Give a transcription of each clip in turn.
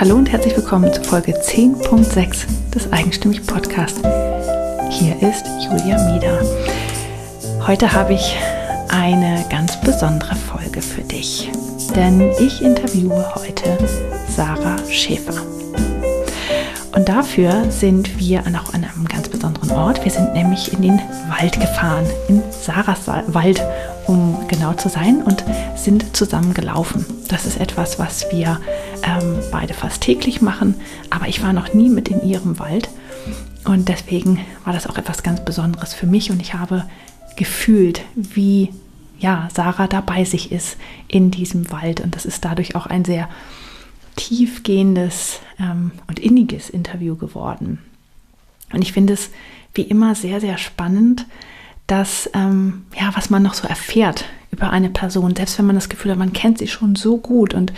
Hallo und herzlich willkommen zu Folge 10.6 des Eigenstimmig Podcasts. Hier ist Julia Mieder. Heute habe ich eine ganz besondere Folge für dich, denn ich interviewe heute Sarah Schäfer. Und dafür sind wir auch an einem ganz besonderen Ort. Wir sind nämlich in den Wald gefahren, in Sarahs Wald, um genau zu sein, und sind zusammen gelaufen. Das ist etwas, was wir ähm, beide fast täglich machen, aber ich war noch nie mit in ihrem Wald. Und deswegen war das auch etwas ganz Besonderes für mich und ich habe gefühlt, wie ja, Sarah da bei sich ist in diesem Wald. Und das ist dadurch auch ein sehr tiefgehendes ähm, und inniges Interview geworden. Und ich finde es wie immer sehr, sehr spannend, dass, ähm, ja, was man noch so erfährt über eine Person, selbst wenn man das Gefühl hat, man kennt sie schon so gut. Und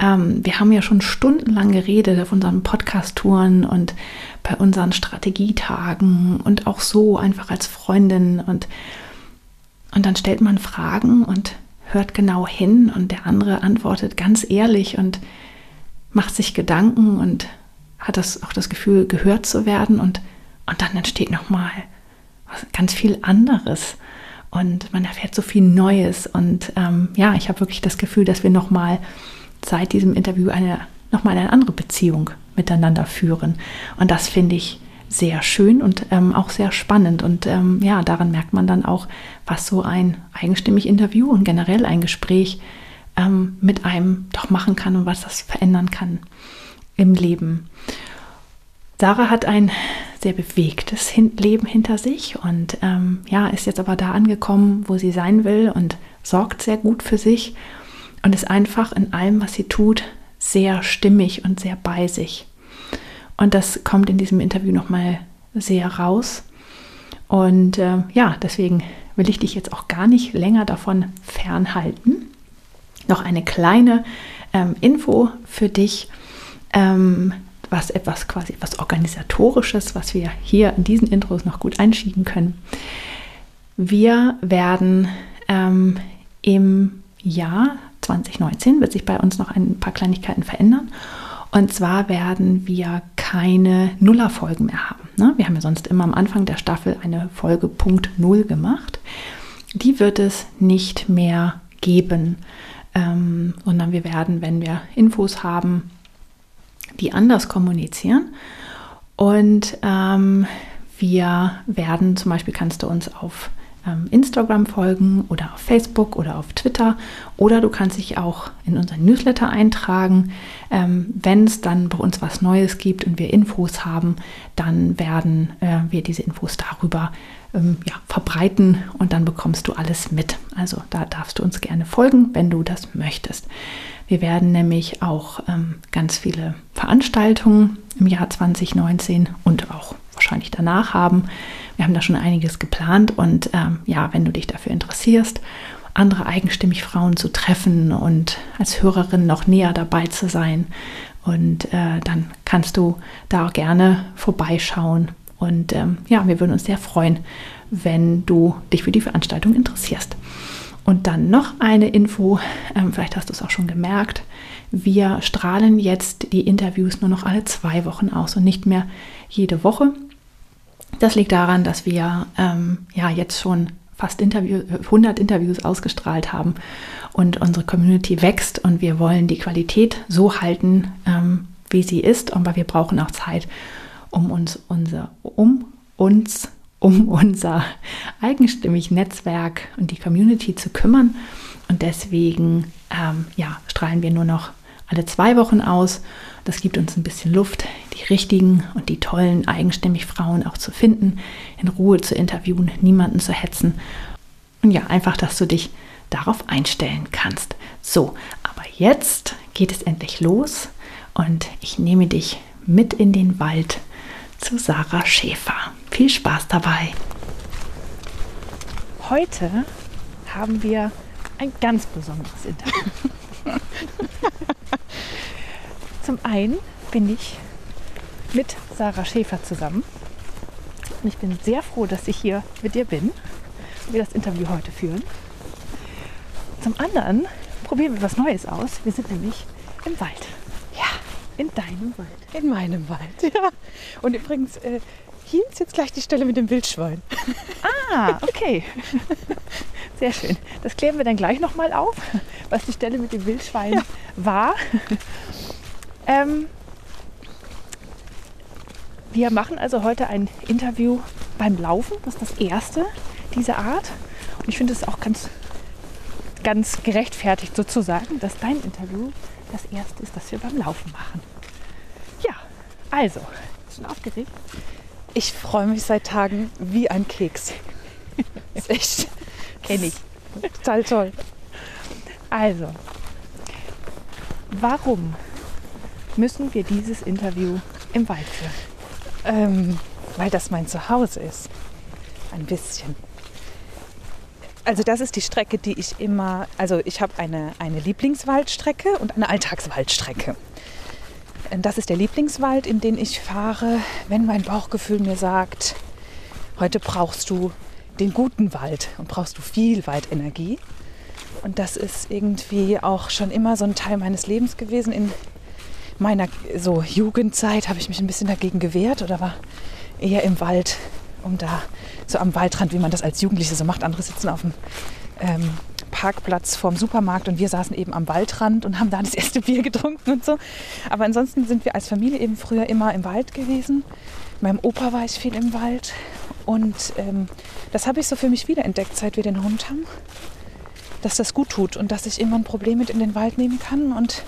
ähm, wir haben ja schon stundenlang geredet auf unseren Podcast-Touren und bei unseren Strategietagen und auch so einfach als Freundin. Und, und dann stellt man Fragen und hört genau hin und der andere antwortet ganz ehrlich und macht sich Gedanken und hat das auch das Gefühl, gehört zu werden und, und dann entsteht nochmal ganz viel anderes. Und man erfährt so viel Neues und ähm, ja, ich habe wirklich das Gefühl, dass wir nochmal seit diesem Interview eine nochmal eine andere Beziehung miteinander führen. Und das finde ich sehr schön und ähm, auch sehr spannend. Und ähm, ja, daran merkt man dann auch, was so ein eigenstimmig Interview und generell ein Gespräch ähm, mit einem doch machen kann und was das verändern kann im Leben. Sarah hat ein sehr bewegtes Hin Leben hinter sich und ähm, ja, ist jetzt aber da angekommen, wo sie sein will und sorgt sehr gut für sich und ist einfach in allem, was sie tut, sehr stimmig und sehr bei sich. Und das kommt in diesem Interview nochmal sehr raus. Und äh, ja, deswegen will ich dich jetzt auch gar nicht länger davon fernhalten noch eine kleine ähm, Info für dich, ähm, was etwas quasi etwas organisatorisches, was wir hier in diesen Intros noch gut einschieben können. Wir werden ähm, im Jahr 2019 wird sich bei uns noch ein paar Kleinigkeiten verändern. Und zwar werden wir keine Nullerfolgen mehr haben. Ne? Wir haben ja sonst immer am Anfang der Staffel eine Folge Punkt Null gemacht. Die wird es nicht mehr geben ähm, sondern wir werden, wenn wir Infos haben, die anders kommunizieren. Und ähm, wir werden, zum Beispiel kannst du uns auf ähm, Instagram folgen oder auf Facebook oder auf Twitter oder du kannst dich auch in unseren Newsletter eintragen. Ähm, Wenn es dann bei uns was Neues gibt und wir Infos haben, dann werden äh, wir diese Infos darüber ähm, ja, verbreiten und dann bekommst du alles mit. Also da darfst du uns gerne folgen, wenn du das möchtest. Wir werden nämlich auch ähm, ganz viele Veranstaltungen im Jahr 2019 und auch wahrscheinlich danach haben. Wir haben da schon einiges geplant und ähm, ja, wenn du dich dafür interessierst, andere eigenstimmig Frauen zu treffen und als Hörerin noch näher dabei zu sein. Und äh, dann kannst du da auch gerne vorbeischauen und ähm, ja, wir würden uns sehr freuen, wenn du dich für die Veranstaltung interessierst. Und dann noch eine Info, ähm, vielleicht hast du es auch schon gemerkt. Wir strahlen jetzt die Interviews nur noch alle zwei Wochen aus und nicht mehr jede Woche. Das liegt daran, dass wir ähm, ja jetzt schon fast Interview, 100 Interviews ausgestrahlt haben und unsere Community wächst und wir wollen die Qualität so halten, ähm, wie sie ist, aber wir brauchen auch Zeit, um uns unser, um uns, um unser eigenstimmig Netzwerk und die Community zu kümmern. Und deswegen ähm, ja, strahlen wir nur noch alle zwei Wochen aus. Das gibt uns ein bisschen Luft, die richtigen und die tollen eigenstimmig Frauen auch zu finden, in Ruhe zu interviewen, niemanden zu hetzen. Und ja, einfach, dass du dich darauf einstellen kannst. So, aber jetzt geht es endlich los und ich nehme dich mit in den Wald zu Sarah Schäfer. Viel Spaß dabei. Heute haben wir ein ganz besonderes Interview. Zum einen bin ich mit Sarah Schäfer zusammen. Und ich bin sehr froh, dass ich hier mit dir bin und wir das Interview heute führen. Zum anderen probieren wir was Neues aus. Wir sind nämlich im Wald. In deinem Wald. In meinem Wald, ja. Und übrigens, äh, hier ist jetzt gleich die Stelle mit dem Wildschwein. Ah, okay. Sehr schön. Das klären wir dann gleich nochmal auf, was die Stelle mit dem Wildschwein ja. war. Ähm, wir machen also heute ein Interview beim Laufen. Das ist das erste dieser Art. Und ich finde es auch ganz, ganz gerechtfertigt sozusagen, dass dein Interview das erste ist, das wir beim Laufen machen. Ja, also, schon aufgeregt? Ich freue mich seit Tagen wie ein Keks. ist echt. Kenne ich. Total toll. Also, warum müssen wir dieses Interview im Wald führen? Ähm, weil das mein Zuhause ist. Ein bisschen. Also das ist die Strecke, die ich immer, also ich habe eine, eine Lieblingswaldstrecke und eine Alltagswaldstrecke. Das ist der Lieblingswald, in den ich fahre, wenn mein Bauchgefühl mir sagt, heute brauchst du den guten Wald und brauchst du viel Waldenergie. Und das ist irgendwie auch schon immer so ein Teil meines Lebens gewesen. In meiner so Jugendzeit habe ich mich ein bisschen dagegen gewehrt oder war eher im Wald, um da so am Waldrand, wie man das als Jugendliche so macht. Andere sitzen auf dem ähm, Parkplatz vorm Supermarkt und wir saßen eben am Waldrand und haben da das erste Bier getrunken und so. Aber ansonsten sind wir als Familie eben früher immer im Wald gewesen. Meinem Opa war ich viel im Wald und ähm, das habe ich so für mich wiederentdeckt, seit wir den Hund haben, dass das gut tut und dass ich immer ein Problem mit in den Wald nehmen kann und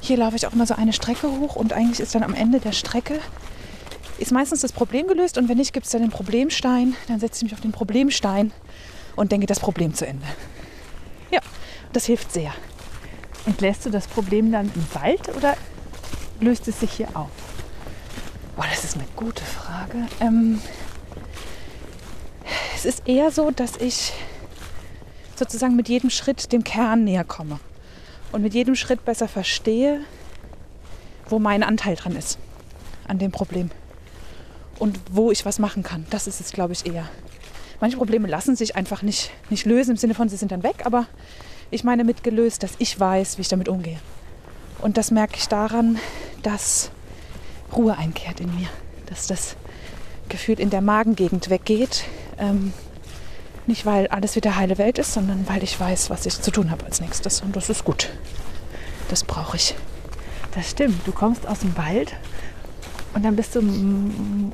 hier laufe ich auch immer so eine Strecke hoch und eigentlich ist dann am Ende der Strecke ist meistens das Problem gelöst und wenn nicht, gibt es dann den Problemstein. Dann setze ich mich auf den Problemstein und denke das Problem zu Ende. Ja, das hilft sehr. Und lässt du das Problem dann im Wald oder löst es sich hier auf? Boah, das ist eine gute Frage. Ähm, es ist eher so, dass ich sozusagen mit jedem Schritt dem Kern näher komme und mit jedem Schritt besser verstehe, wo mein Anteil dran ist an dem Problem und wo ich was machen kann. Das ist es, glaube ich, eher. Manche Probleme lassen sich einfach nicht, nicht lösen im Sinne von, sie sind dann weg, aber ich meine mit gelöst, dass ich weiß, wie ich damit umgehe. Und das merke ich daran, dass Ruhe einkehrt in mir, dass das Gefühl in der Magengegend weggeht. Ähm, nicht, weil alles wieder heile Welt ist, sondern weil ich weiß, was ich zu tun habe als nächstes. Und das ist gut. Das brauche ich. Das stimmt. Du kommst aus dem Wald und dann bist du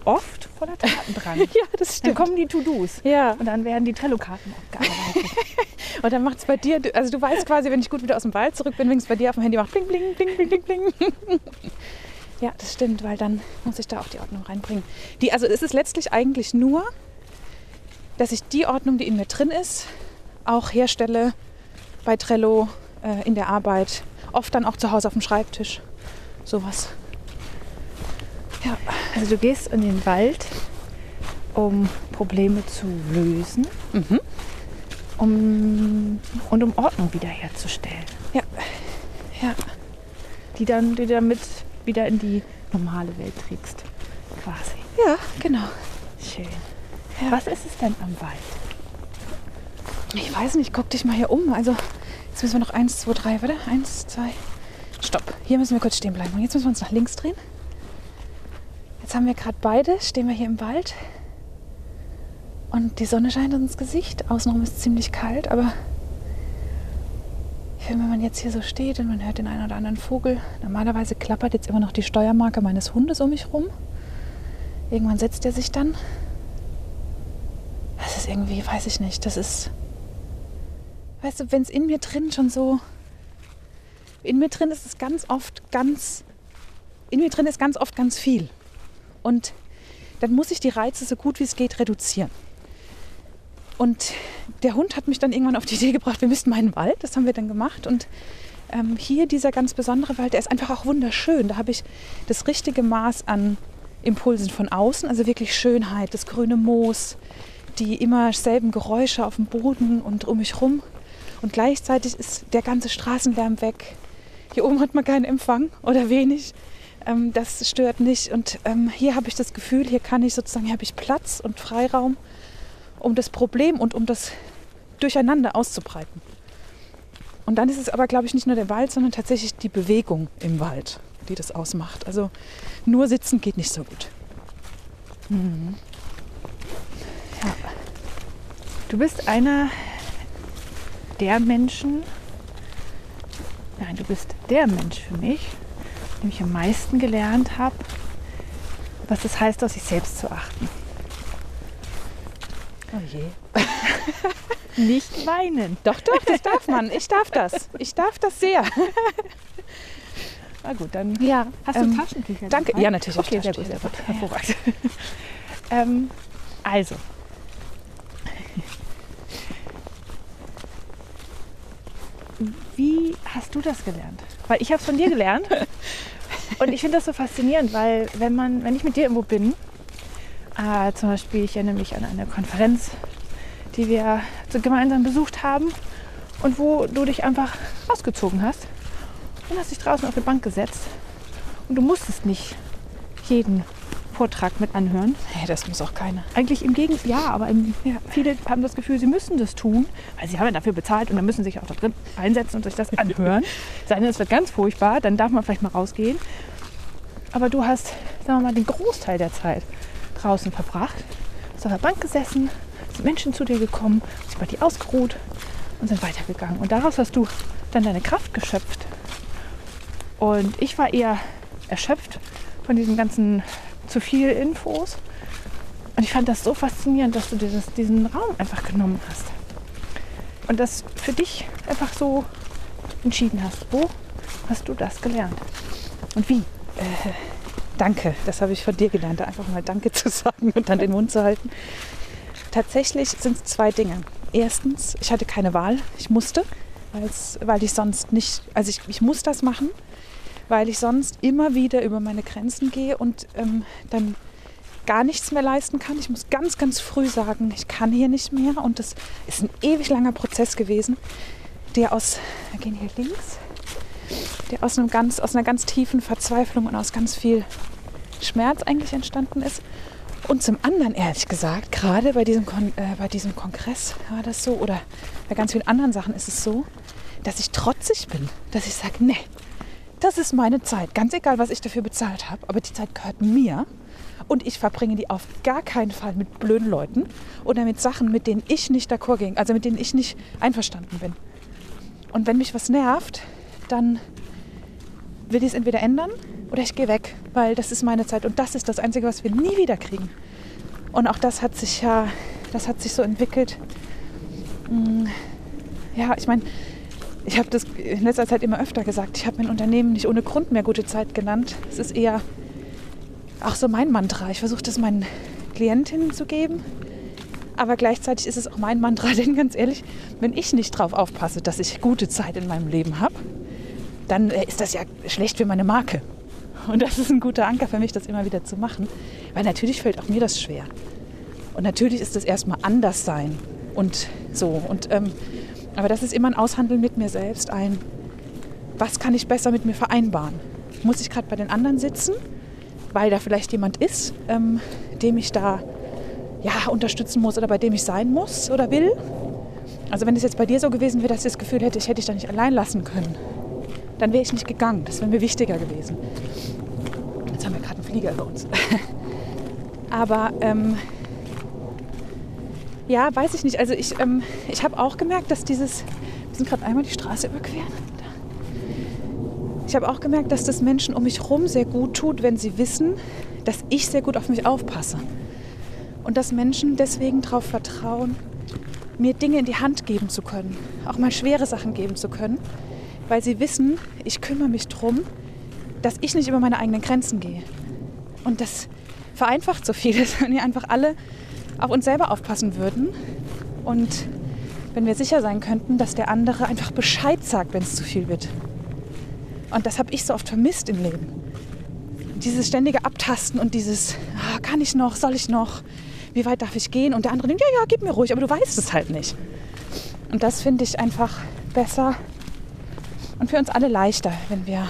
oft voller Taten dran. ja, das stimmt. Dann kommen die To-Dos. Ja. Und dann werden die Trello-Karten abgearbeitet. und dann macht es bei dir, also du weißt quasi, wenn ich gut wieder aus dem Wald zurück bin, wenn es bei dir auf dem Handy macht, bling, bling, bling, bling, bling, bling. ja, das stimmt, weil dann muss ich da auch die Ordnung reinbringen. Die, also es ist letztlich eigentlich nur dass ich die Ordnung, die in mir drin ist, auch herstelle bei Trello äh, in der Arbeit, oft dann auch zu Hause auf dem Schreibtisch. Sowas. Ja. Also du gehst in den Wald, um Probleme zu lösen mhm. um, und um Ordnung wiederherzustellen. Ja. ja. Die dann die damit wieder in die normale Welt trägst, quasi. Ja, genau. Schön. Ja. Was ist es denn am Wald? Ich weiß nicht, guck dich mal hier um. Also jetzt müssen wir noch eins, zwei, drei, warte, eins, zwei. Stopp. Hier müssen wir kurz stehen bleiben. Und jetzt müssen wir uns nach links drehen. Jetzt haben wir gerade beide, stehen wir hier im Wald. Und die Sonne scheint uns ins Gesicht. Außenrum ist es ziemlich kalt, aber ich finde, wenn man jetzt hier so steht und man hört den einen oder anderen Vogel, normalerweise klappert jetzt immer noch die Steuermarke meines Hundes um mich rum. Irgendwann setzt er sich dann das ist irgendwie, weiß ich nicht, das ist, weißt du, wenn es in mir drin schon so, in mir drin ist es ganz oft ganz, in mir drin ist ganz oft ganz viel. Und dann muss ich die Reize so gut wie es geht reduzieren. Und der Hund hat mich dann irgendwann auf die Idee gebracht, wir müssten meinen Wald, das haben wir dann gemacht. Und ähm, hier dieser ganz besondere Wald, der ist einfach auch wunderschön. Da habe ich das richtige Maß an Impulsen von außen, also wirklich Schönheit, das grüne Moos, die immer selben Geräusche auf dem Boden und um mich rum. Und gleichzeitig ist der ganze Straßenlärm weg. Hier oben hat man keinen Empfang oder wenig. Ähm, das stört nicht. Und ähm, hier habe ich das Gefühl, hier kann ich sozusagen, hier habe ich Platz und Freiraum, um das Problem und um das Durcheinander auszubreiten. Und dann ist es aber, glaube ich, nicht nur der Wald, sondern tatsächlich die Bewegung im Wald. die das ausmacht. Also nur sitzen geht nicht so gut. Ja. Du bist einer der Menschen, nein, du bist der Mensch für mich, dem ich am meisten gelernt habe, was es heißt, auf sich selbst zu achten. Oh je. Nicht weinen. Doch, doch, das darf man. Ich darf das. Ich darf das sehr. Na gut, dann Ja. hast du ähm, Taschentücher Danke. dabei? Ja, natürlich. Okay, sehr gut, sehr gut. Hervorragend. ähm, also. Wie hast du das gelernt? Weil ich habe es von dir gelernt. Und ich finde das so faszinierend, weil wenn man, wenn ich mit dir irgendwo bin, äh, zum Beispiel, ich erinnere mich an eine Konferenz, die wir so gemeinsam besucht haben und wo du dich einfach ausgezogen hast und hast dich draußen auf eine Bank gesetzt und du musstest nicht jeden Vortrag mit anhören. Hey, das muss auch keiner. Eigentlich im Gegenteil, ja, aber im, ja, viele haben das Gefühl, sie müssen das tun, weil sie haben ja dafür bezahlt und dann müssen sie sich auch da drin einsetzen und sich das anhören. Sei denn, es wird ganz furchtbar, dann darf man vielleicht mal rausgehen. Aber du hast, sagen wir mal, den Großteil der Zeit draußen verbracht, hast auf der Bank gesessen, sind Menschen zu dir gekommen, sich bei dir ausgeruht und sind weitergegangen. Und daraus hast du dann deine Kraft geschöpft. Und ich war eher erschöpft von diesen ganzen zu viel Infos. Und ich fand das so faszinierend, dass du dir das, diesen Raum einfach genommen hast. Und das für dich einfach so entschieden hast. Wo hast du das gelernt? Und wie? Danke, das habe ich von dir gelernt, einfach mal Danke zu sagen und dann den Mund zu halten. Tatsächlich sind es zwei Dinge. Erstens, ich hatte keine Wahl, ich musste, weil ich sonst nicht, also ich, ich muss das machen, weil ich sonst immer wieder über meine Grenzen gehe und ähm, dann gar nichts mehr leisten kann. Ich muss ganz, ganz früh sagen, ich kann hier nicht mehr und das ist ein ewig langer Prozess gewesen, der aus, wir gehen hier links, der aus, einem ganz, aus einer ganz tiefen Verzweiflung und aus ganz viel Schmerz eigentlich entstanden ist. Und zum anderen, ehrlich gesagt, gerade bei diesem, Kon äh, bei diesem Kongress war das so, oder bei ganz vielen anderen Sachen ist es so, dass ich trotzig bin, dass ich sage, nee, das ist meine Zeit, ganz egal, was ich dafür bezahlt habe, aber die Zeit gehört mir und ich verbringe die auf gar keinen Fall mit blöden Leuten oder mit Sachen, mit denen ich nicht d'accord ging, also mit denen ich nicht einverstanden bin. Und wenn mich was nervt, dann will ich es entweder ändern oder ich gehe weg, weil das ist meine Zeit und das ist das Einzige, was wir nie wieder kriegen. Und auch das hat sich ja, das hat sich so entwickelt. Mm, Ja, ich meine, ich habe das in letzter Zeit immer öfter gesagt. Ich habe mein Unternehmen nicht ohne Grund mehr gute Zeit genannt. Es ist eher auch so mein Mantra. Ich versuche das meinen Klientinnen zu geben. Aber gleichzeitig ist es auch mein Mantra, denn ganz ehrlich, wenn ich nicht drauf aufpasse, dass ich gute Zeit in meinem Leben habe, dann äh, ist das ja schlecht für meine Marke. Und das ist ein guter Anker für mich, das immer wieder zu machen. Weil natürlich fällt auch mir das schwer. Und natürlich ist das erstmal anders sein und so. Und, ähm, aber das ist immer ein Aushandeln mit mir selbst, ein, was kann ich besser mit mir vereinbaren? Muss ich gerade bei den anderen sitzen, weil da vielleicht jemand ist, ähm, dem ich da ja, unterstützen muss oder bei dem ich sein muss oder will? Also wenn es jetzt bei dir so gewesen wäre, dass ich das Gefühl hätte, ich hätte dich da nicht allein lassen können, dann wäre ich nicht gegangen. Das wäre mir wichtiger gewesen. Jetzt haben wir gerade einen Flieger über uns. Aber ähm, ja, weiß ich nicht. Also ich, ähm, ich habe auch gemerkt, dass dieses, wir sind gerade einmal die Straße überqueren. Ich habe auch gemerkt, dass das Menschen um mich herum sehr gut tut, wenn sie wissen, dass ich sehr gut auf mich aufpasse. Und dass Menschen deswegen darauf vertrauen, mir Dinge in die Hand geben zu können, auch mal schwere Sachen geben zu können, weil sie wissen, ich kümmere mich darum, dass ich nicht über meine eigenen Grenzen gehe. Und das vereinfacht so vieles, wenn wir einfach alle auf uns selber aufpassen würden und wenn wir sicher sein könnten, dass der andere einfach Bescheid sagt, wenn es zu viel wird. Und das habe ich so oft vermisst im Leben. Dieses ständige Abtasten und dieses, ah, kann ich noch, soll ich noch, wie weit darf ich gehen? Und der andere denkt, ja, ja, gib mir ruhig, aber du weißt es halt nicht. Und das finde ich einfach besser und für uns alle leichter, wenn wir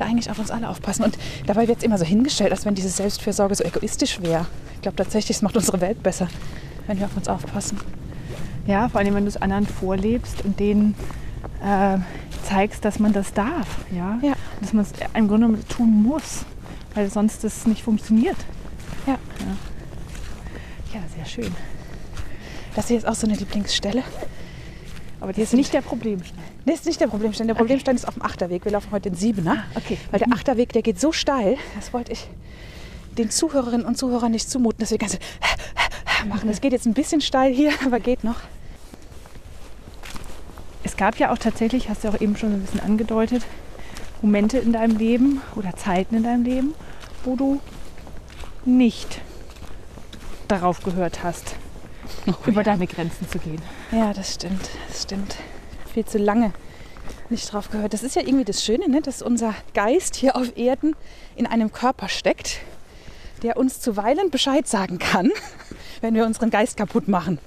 da eigentlich auf uns alle aufpassen. Und dabei wird es immer so hingestellt, als wenn diese Selbstfürsorge so egoistisch wäre. Ich glaube tatsächlich, es macht unsere Welt besser, wenn wir auf uns aufpassen. Ja, vor allem, wenn du es anderen vorlebst und denen äh, zeigst, dass man das darf. Ja? Ja. Dass man es im Grunde genommen tun muss, weil sonst das nicht funktioniert. Ja. Ja, ja sehr schön. Das hier ist auch so eine Lieblingsstelle. Aber die ist nicht der Problemstein. Nee, ist nicht der Problemstein. Der Problemstein ist auf dem Achterweg. Wir laufen heute den Siebener. okay. Weil der Achterweg, der geht so steil, das wollte ich den Zuhörerinnen und Zuhörern nicht zumuten, dass wir ganz machen. Es geht jetzt ein bisschen steil hier, aber geht noch. Es gab ja auch tatsächlich, hast du auch eben schon so ein bisschen angedeutet, Momente in deinem Leben oder Zeiten in deinem Leben, wo du nicht darauf gehört hast, über deine Grenzen zu gehen. Ja, das stimmt. Das stimmt. Viel zu lange nicht drauf gehört. Das ist ja irgendwie das Schöne, ne? dass unser Geist hier auf Erden in einem Körper steckt, der uns zuweilen Bescheid sagen kann, wenn wir unseren Geist kaputt machen.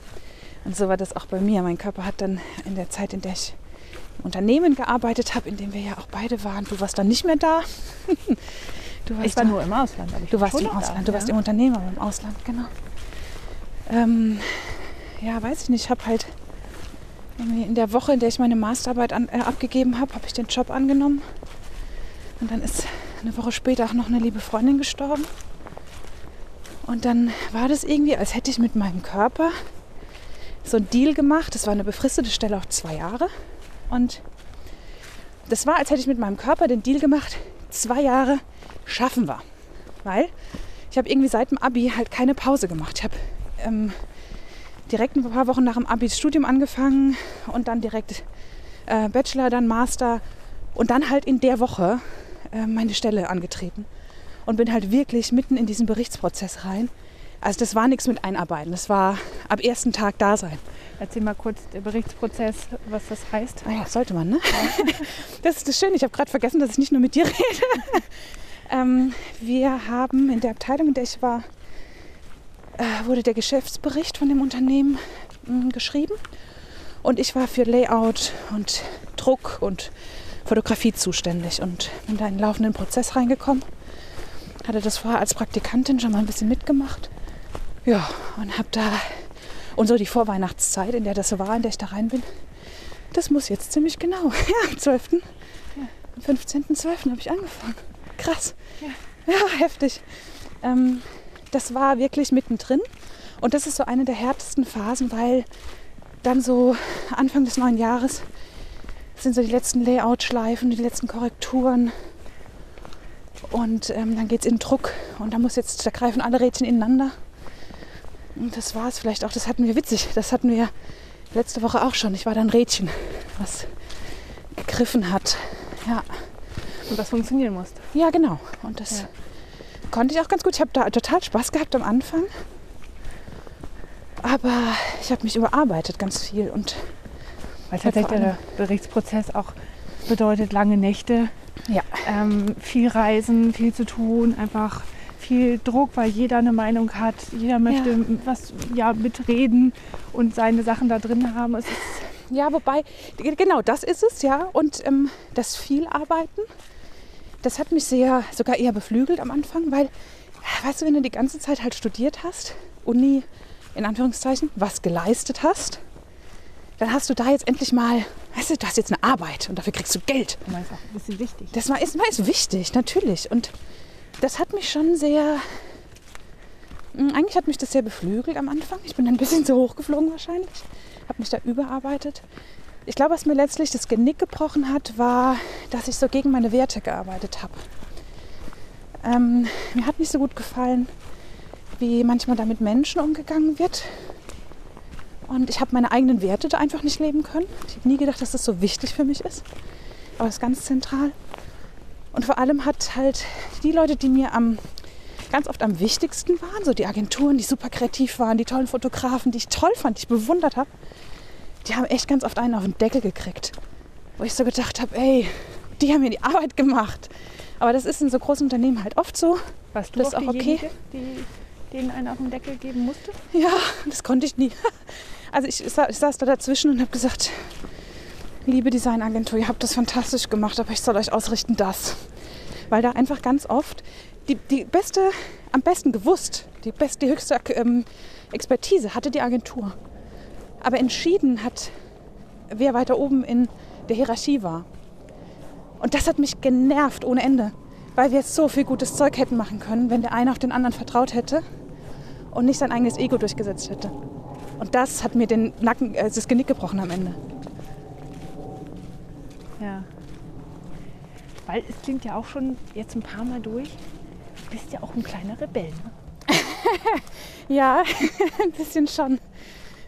Und so war das auch bei mir. Mein Körper hat dann in der Zeit, in der ich im Unternehmen gearbeitet habe, in dem wir ja auch beide waren, du warst dann nicht mehr da. Du warst ich war da, nur im Ausland. du warst im Ausland, da, du ja. warst im Unternehmen, aber im Ausland, genau. Ähm, ja, weiß ich nicht. Ich habe halt in der Woche, in der ich meine Masterarbeit an, äh, abgegeben habe, habe ich den Job angenommen. Und dann ist eine Woche später auch noch eine liebe Freundin gestorben. Und dann war das irgendwie, als hätte ich mit meinem Körper so einen Deal gemacht. Das war eine befristete Stelle auf zwei Jahre. Und das war, als hätte ich mit meinem Körper den Deal gemacht, zwei Jahre schaffen wir. Weil ich habe irgendwie seit dem Abi halt keine Pause gemacht. Ich habe ähm, direkt ein paar Wochen nach dem Abi Studium angefangen und dann direkt äh, Bachelor, dann Master und dann halt in der Woche äh, meine Stelle angetreten und bin halt wirklich mitten in diesen Berichtsprozess rein. Also das war nichts mit Einarbeiten, das war ab ersten Tag da sein. Erzähl mal kurz der Berichtsprozess, was das heißt. Ah ja, sollte man, ne? das ist das Schöne. Ich habe gerade vergessen, dass ich nicht nur mit dir rede. ähm, wir haben in der Abteilung, in der ich war, äh, wurde der Geschäftsbericht von dem Unternehmen mh, hm, geschrieben. Und ich war für Layout und Druck und Fotografie zuständig und bin da in den laufenden Prozess reingekommen. Hatte das vorher als Praktikantin schon mal ein bisschen mitgemacht. Ja, und habe da und so die Vorweihnachtszeit, in der das so war, in der ich da rein bin, das muss jetzt ziemlich genau. Ja, am 12. Ja. Am 15.12. habe ich angefangen. Krass. Ja, ja heftig. Ähm, das war wirklich mittendrin. Und das ist so eine der härtesten Phasen, weil dann so Anfang des neuen Jahres sind so die letzten Layout-Schleifen, die letzten Korrekturen. Und ähm, dann geht es in Druck und da muss jetzt, da greifen alle Rädchen ineinander. Und das war es vielleicht auch, das hatten wir witzig, das hatten wir letzte Woche auch schon. Ich war dann Rädchen, was gegriffen hat. Ja. Und das funktionieren musste. Ja, genau. Und das ja. Konnte ich auch ganz gut. Ich habe da total Spaß gehabt am Anfang. Aber ich habe mich überarbeitet ganz viel und weil tatsächlich der Berichtsprozess auch bedeutet lange Nächte, ja. ähm, viel Reisen, viel zu tun, einfach viel Druck, weil jeder eine Meinung hat, jeder möchte ja. was ja mitreden und seine Sachen da drin haben. Es ist ja, wobei genau das ist es ja und ähm, das viel Arbeiten, das hat mich sehr sogar eher beflügelt am Anfang, weil weißt du, wenn du die ganze Zeit halt studiert hast, Uni in Anführungszeichen, was geleistet hast, dann hast du da jetzt endlich mal, weißt du, du hast jetzt eine Arbeit und dafür kriegst du Geld. Das ist auch ein bisschen wichtig. Das war, ist, ist wichtig, natürlich. Und das hat mich schon sehr, hm, eigentlich hat mich das sehr beflügelt am Anfang. Ich bin ein bisschen zu hoch geflogen wahrscheinlich, habe mich da überarbeitet. Ich glaube, was mir letztlich das Genick gebrochen hat, war, dass ich so gegen meine Werte gearbeitet habe. Ähm, mir hat nicht so gut gefallen, wie manchmal da mit Menschen umgegangen wird. Und ich habe meine eigenen Werte da einfach nicht leben können. Ich habe nie gedacht, dass das so wichtig für mich ist. Aber es ist ganz zentral. Und vor allem hat halt die Leute, die mir am, ganz oft am wichtigsten waren, so die Agenturen, die super kreativ waren, die tollen Fotografen, die ich toll fand, die ich bewundert habe, die haben echt ganz oft einen auf den Deckel gekriegt. Wo ich so gedacht habe, ey, die haben mir die Arbeit gemacht. Aber das ist in so großen Unternehmen halt oft so. Warst du das ist auch okay. Die denen einen auf den Deckel geben musste? Ja, das konnte ich nie. Also ich, ich saß da dazwischen und habe gesagt, liebe Designagentur, ihr habt das fantastisch gemacht, aber ich soll euch ausrichten das. Weil da einfach ganz oft die, die beste, am besten gewusst, die, beste, die höchste ähm, Expertise hatte die Agentur. Aber entschieden hat, wer weiter oben in der Hierarchie war. Und das hat mich genervt ohne Ende, weil wir so viel gutes Zeug hätten machen können, wenn der eine auf den anderen vertraut hätte und nicht sein eigenes Ego durchgesetzt hätte. Und das hat mir den Nacken, äh, das Genick gebrochen am Ende. Ja. Weil es klingt ja auch schon jetzt ein paar Mal durch. Du bist ja auch ein kleiner Rebell. Ne? Ja, ein bisschen schon.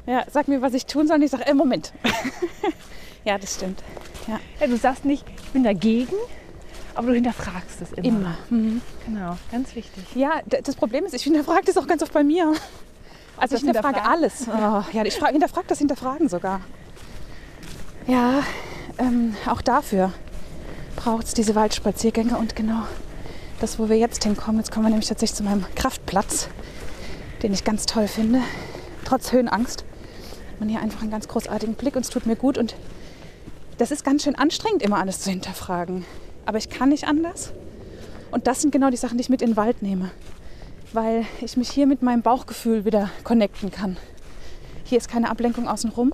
Ja, sag mir, was ich tun soll. Und ich sage, äh, Moment. ja, das stimmt. Ja. Ja, du sagst nicht, ich bin dagegen, aber du hinterfragst es immer. Immer. Mhm. Genau, ganz wichtig. Ja, das Problem ist, ich hinterfrage das auch ganz oft bei mir. Also ich hinterfrage alles. Oh, ja, ich fra- hinterfrage das Hinterfragen sogar. Ja, ähm, auch dafür braucht es diese Waldspaziergänge und genau das, wo wir jetzt hinkommen. Jetzt kommen wir nämlich tatsächlich zu meinem Kraftplatz, den ich ganz toll finde. Trotz Höhenangst man hier einfach einen ganz großartigen Blick und es tut mir gut. Und das ist ganz schön anstrengend, immer alles zu hinterfragen. Aber ich kann nicht anders. Und das sind genau die Sachen, die ich mit in den Wald nehme weil ich mich hier mit meinem Bauchgefühl wieder connecten kann. Hier ist keine Ablenkung außenrum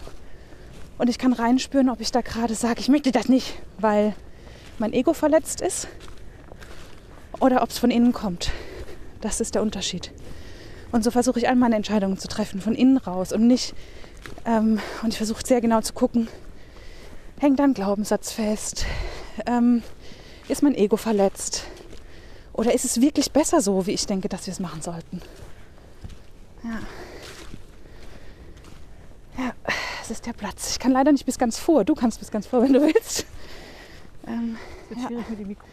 und ich kann reinspüren, ob ich da gerade sage, ich möchte das nicht, weil mein Ego verletzt ist oder ob es von innen kommt. Das ist der Unterschied. Und so versuche ich all meine Entscheidungen zu treffen, von innen raus und nicht, ähm, und ich versuche sehr genau zu gucken, hängt ein Glaubenssatz fest, ähm, ist mein Ego verletzt, oder ist es wirklich besser so, wie ich denke, dass wir es machen sollten? Ja. Ja, es ist der Platz. Ich kann leider nicht bis ganz vor. Du kannst bis ganz vor, wenn du willst. Ähm, Es wird Ja. schwierig mit den Mikros.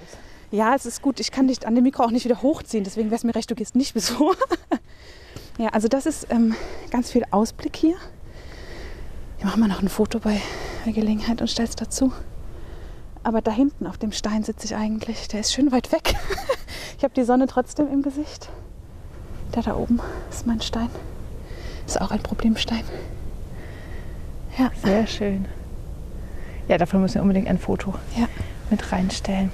ja, es ist gut. Ich kann dich an dem Mikro auch nicht wieder hochziehen. Deswegen wäre es mir recht, du gehst nicht bis vor. ja, also das ist ähm, ganz viel Ausblick hier. Ich mache mal noch ein Foto bei Gelegenheit und stelle es dazu. Aber da hinten auf dem Stein sitze ich eigentlich. Der ist schön weit weg. ich habe die Sonne trotzdem im Gesicht. Der da oben ist mein Stein. Ist auch ein Problemstein. Ja, Sehr schön. Ja, davon müssen wir unbedingt ein Foto ja. mit reinstellen.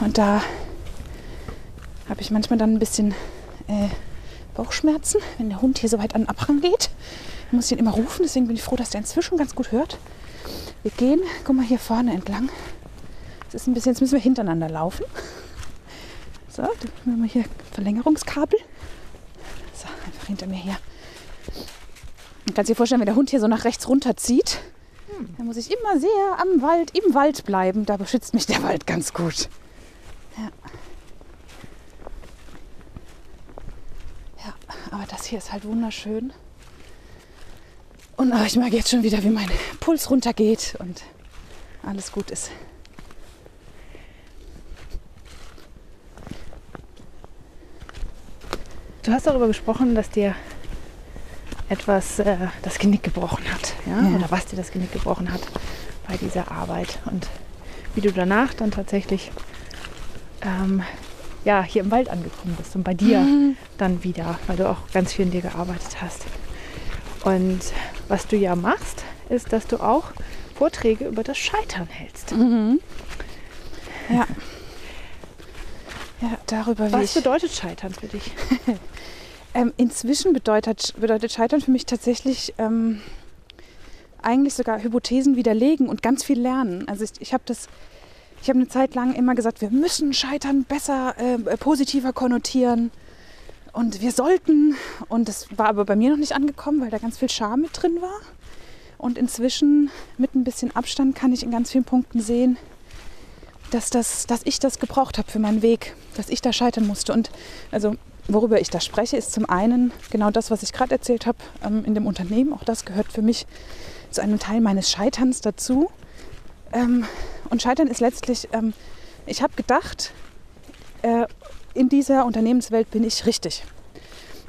Und da habe ich manchmal dann ein bisschen äh, Bauchschmerzen, wenn der Hund hier so weit an den Abhang geht. Ich muss ihn immer rufen, deswegen bin ich froh, dass der inzwischen ganz gut hört. Wir gehen, guck mal hier vorne entlang. Es ist ein bisschen, jetzt müssen wir hintereinander laufen. So, dann haben wir hier Verlängerungskabel. So, einfach hinter mir her. Du kannst dir vorstellen, wenn der Hund hier so nach rechts runter zieht, dann muss ich immer sehr am Wald, im Wald bleiben. Da beschützt mich der Wald ganz gut. Ja. Ja, aber das hier ist halt wunderschön. Und oh, ich merke jetzt schon wieder, wie mein Puls runtergeht und alles gut ist. Du hast darüber gesprochen, dass dir etwas äh, das Genick gebrochen hat. Ja? Ja. Oder was dir das Genick gebrochen hat bei dieser Arbeit. Und wie du danach dann tatsächlich ähm, ja, hier im Wald angekommen bist und bei dir dann wieder, weil du auch ganz viel in dir gearbeitet hast. Und was du ja machst, ist, dass du auch Vorträge über das Scheitern hältst. Ja. Ja, darüber Was bedeutet Scheitern für dich? Ähm, inzwischen bedeutet, bedeutet Scheitern für mich tatsächlich ähm, eigentlich sogar Hypothesen widerlegen und ganz viel lernen. Also ich, ich habe das, ich habe eine Zeit lang immer gesagt, wir müssen Scheitern besser, äh, positiver konnotieren und wir sollten. Und das war aber bei mir noch nicht angekommen, weil da ganz viel Scham mit drin war. Und inzwischen mit ein bisschen Abstand kann ich in ganz vielen Punkten sehen, dass, das, dass ich das gebraucht habe für meinen Weg, dass ich da scheitern musste. Und also worüber ich da spreche, ist zum einen genau das, was ich gerade erzählt habe ähm, in dem Unternehmen. Auch das gehört für mich zu einem Teil meines Scheiterns dazu. Ähm, und Scheitern ist letztlich, ähm, ich habe gedacht, äh, in dieser Unternehmenswelt bin ich richtig.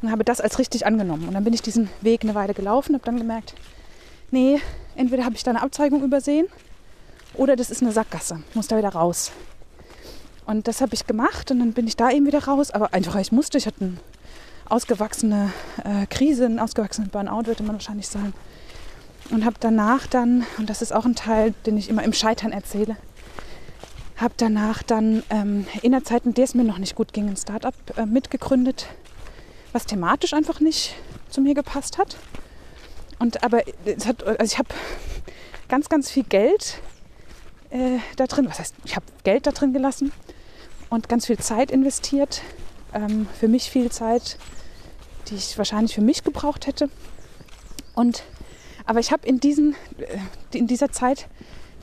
Und habe das als richtig angenommen. Und dann bin ich diesen Weg eine Weile gelaufen, habe dann gemerkt, nee, entweder habe ich da eine Abzweigung übersehen oder das ist eine Sackgasse, ich muss da wieder raus. Und das habe ich gemacht und dann bin ich da eben wieder raus. Aber einfach, ich musste. Ich hatte eine ausgewachsene äh, Krise, einen ausgewachsenen Burnout, würde man wahrscheinlich sagen. Und habe danach dann, und das ist auch ein Teil, den ich immer im Scheitern erzähle, habe danach dann ähm, in der Zeit, in der es mir noch nicht gut ging, ein Startup äh, mitgegründet, was thematisch einfach nicht zu mir gepasst hat. Und aber es hat, also ich habe ganz, ganz viel Geld äh, da drin, was heißt, ich habe Geld da drin gelassen und ganz viel Zeit investiert. Ähm, für mich viel Zeit, die ich wahrscheinlich für mich gebraucht hätte. Und aber ich habe in, äh, in dieser Zeit,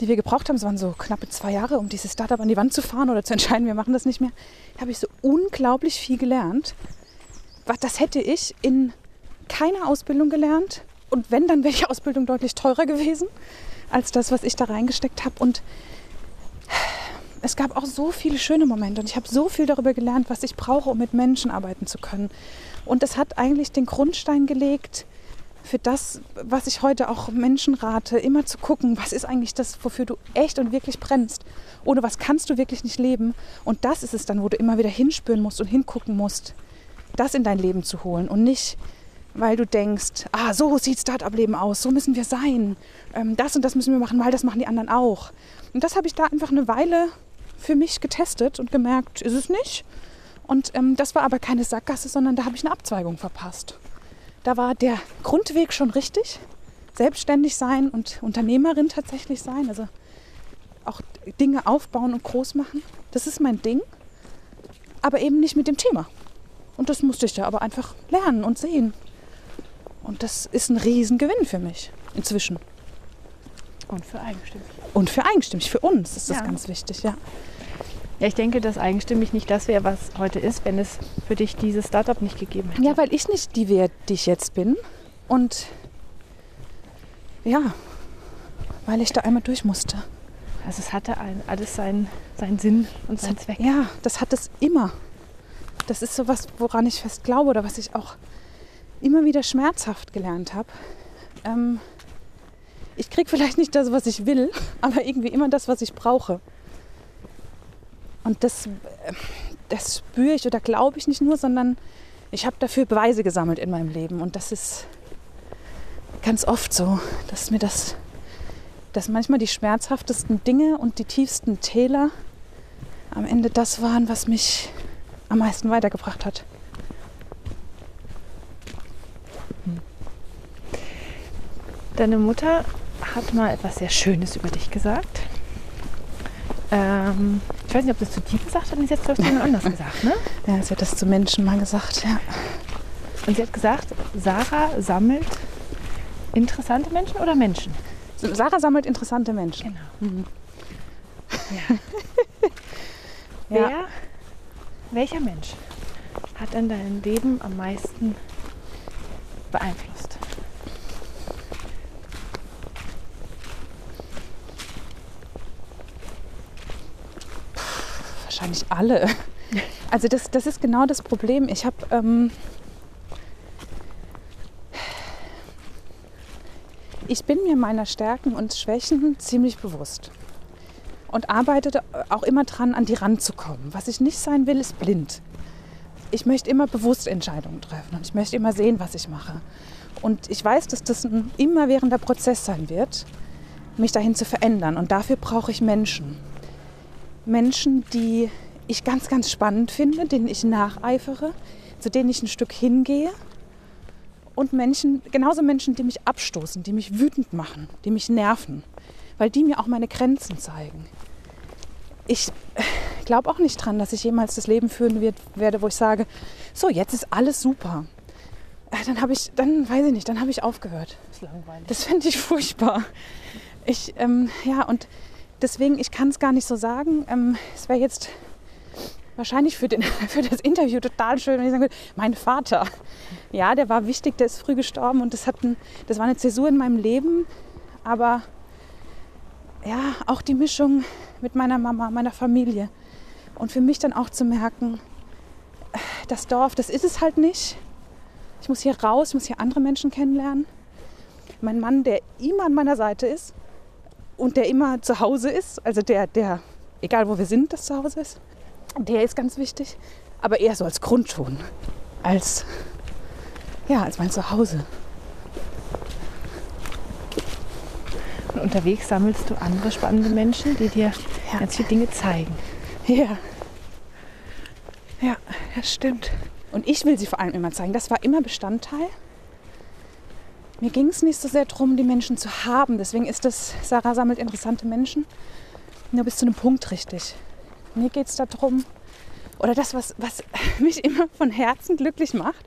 die wir gebraucht haben, es waren so knappe zwei Jahre, um dieses Startup an die Wand zu fahren oder zu entscheiden, wir machen das nicht mehr, habe ich so unglaublich viel gelernt. Das hätte ich in keiner Ausbildung gelernt. Und wenn, dann wäre die Ausbildung deutlich teurer gewesen als das, was ich da reingesteckt habe. Und es gab auch so viele schöne Momente und ich habe so viel darüber gelernt, was ich brauche, um mit Menschen arbeiten zu können. Und es hat eigentlich den Grundstein gelegt für das, was ich heute auch Menschen rate, immer zu gucken, was ist eigentlich das, wofür du echt und wirklich brennst. Ohne was kannst du wirklich nicht leben. Und das ist es dann, wo du immer wieder hinspüren musst und hingucken musst, das in dein Leben zu holen und nicht weil du denkst, ah, so sieht Startup-Leben aus, so müssen wir sein, ähm, das und das müssen wir machen, weil das machen die anderen auch. Und das habe ich da einfach eine Weile für mich getestet und gemerkt, ist es nicht. Und ähm, das war aber keine Sackgasse, sondern da habe ich eine Abzweigung verpasst. Da war der Grundweg schon richtig. Selbstständig sein und Unternehmerin tatsächlich sein. Also auch Dinge aufbauen und groß machen. Das ist mein Ding. Aber eben nicht mit dem Thema. Und das musste ich ja aber einfach lernen und sehen. Und das ist ein Riesengewinn für mich inzwischen. Und für eigenstimmig. Und für eigenstimmig, für uns ist das ja. ganz wichtig, ja. Ja, ich denke, dass eigenstimmig nicht das wäre, was heute ist, wenn es für dich dieses Startup nicht gegeben hätte. Ja, weil ich nicht die wäre, die ich jetzt bin. Und ja, weil ich da einmal durch musste. Also es hatte ein, alles seinen, seinen Sinn und seinen Zweck. Ja, das hat es immer. Das ist so was, woran ich fest glaube oder was ich auch immer wieder schmerzhaft gelernt habe. Ähm, ich kriege vielleicht nicht das, was ich will, aber irgendwie immer das, was ich brauche. Und das, das spüre ich oder glaube ich nicht nur, sondern ich habe dafür Beweise gesammelt in meinem Leben. Und das ist ganz oft so, dass mir das, dass manchmal die schmerzhaftesten Dinge und die tiefsten Täler am Ende das waren, was mich am meisten weitergebracht hat. Deine Mutter hat mal etwas sehr Schönes über dich gesagt. Ähm, ich weiß nicht, ob das zu dir gesagt hat, und es, glaube ich, jemand anders gesagt, ne? Ja, sie hat das zu Menschen mal gesagt, ja. Und sie hat gesagt, Sarah sammelt interessante Menschen oder Menschen? Sarah sammelt interessante Menschen. Genau. Mhm. Ja. Wer, ja. welcher Mensch hat an deinem Leben am meisten beeinflusst? Wahrscheinlich alle. Also das, das ist genau das Problem. Ich habe ähm, ich bin mir meiner Stärken und Schwächen ziemlich bewusst und arbeite auch immer dran, an die Rand zu kommen. Was ich nicht sein will, ist blind. Ich möchte immer bewusst Entscheidungen treffen und ich möchte immer sehen, was ich mache. Und ich weiß, dass das ein immerwährender Prozess sein wird, mich dahin zu verändern. Und dafür brauche ich Menschen. Menschen, die ich ganz, ganz spannend finde, denen ich nacheifere, zu denen ich ein Stück hingehe. Und Menschen, genauso Menschen, die mich abstoßen, die mich wütend machen, die mich nerven, weil die mir auch meine Grenzen zeigen. Ich glaube auch nicht dran, dass ich jemals das Leben führen wird, werde, wo ich sage, so, jetzt ist alles super. Äh, dann habe ich, dann weiß ich nicht, dann habe ich aufgehört. Das ist langweilig. Das finde ich furchtbar. Ich, ähm, ja, und deswegen, ich kann es gar nicht so sagen. Ähm, es wäre jetzt wahrscheinlich für, den, für das Interview total schön, wenn ich sagen würde, mein Vater. Ja, der war wichtig, der ist früh gestorben und das, hat ein, das war eine Zäsur in meinem Leben. Aber ja, auch die Mischung mit meiner Mama, meiner Familie. Und für mich dann auch zu merken, das Dorf, das ist es halt nicht. Ich muss hier raus, ich muss hier andere Menschen kennenlernen. Mein Mann, der immer an meiner Seite ist, und der immer zu Hause ist, also der, der, egal wo wir sind, das zu Hause ist, der ist ganz wichtig, aber eher so als Grundton, als, ja, als mein Zuhause. Und unterwegs sammelst du andere spannende Menschen, die dir ja. ganz viele Dinge zeigen. Ja. Ja, das stimmt. Und ich will sie vor allem immer zeigen. Das war immer Bestandteil mir ging es nicht so sehr darum, die Menschen zu haben. Deswegen ist das, Sarah sammelt interessante Menschen. nur bis zu einem Punkt richtig. Mir geht es darum, oder das, was, was mich immer von Herzen glücklich macht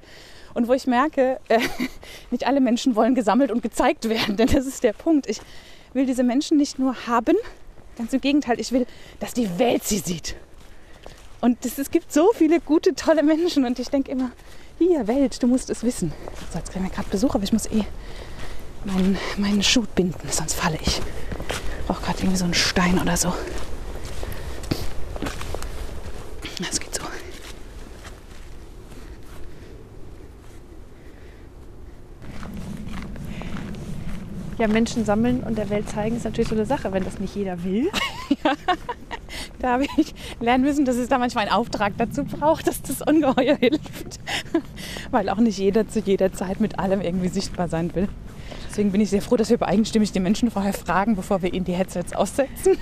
und wo ich merke, äh, nicht alle Menschen wollen gesammelt und gezeigt werden, denn das ist der Punkt. Ich will diese Menschen nicht nur haben, ganz im Gegenteil, ich will, dass die Welt sie sieht. Und das, es gibt so viele gute, tolle Menschen und ich denke immer, hier, Welt, du musst es wissen. So, jetzt kriegen wir gerade Besuch, aber ich muss eh meinen, meinen Schuh binden, sonst falle ich. Ich brauche gerade irgendwie so einen Stein oder so. Das geht so. Ja, Menschen sammeln und der Welt zeigen ist natürlich so eine Sache, wenn das nicht jeder will. Da habe ich lernen müssen, dass es da manchmal einen Auftrag dazu braucht, dass das ungeheuer hilft. Weil auch nicht jeder zu jeder Zeit mit allem irgendwie sichtbar sein will. Deswegen bin ich sehr froh, dass wir eigenstimmig die Menschen vorher fragen, bevor wir ihnen die Headsets aussetzen.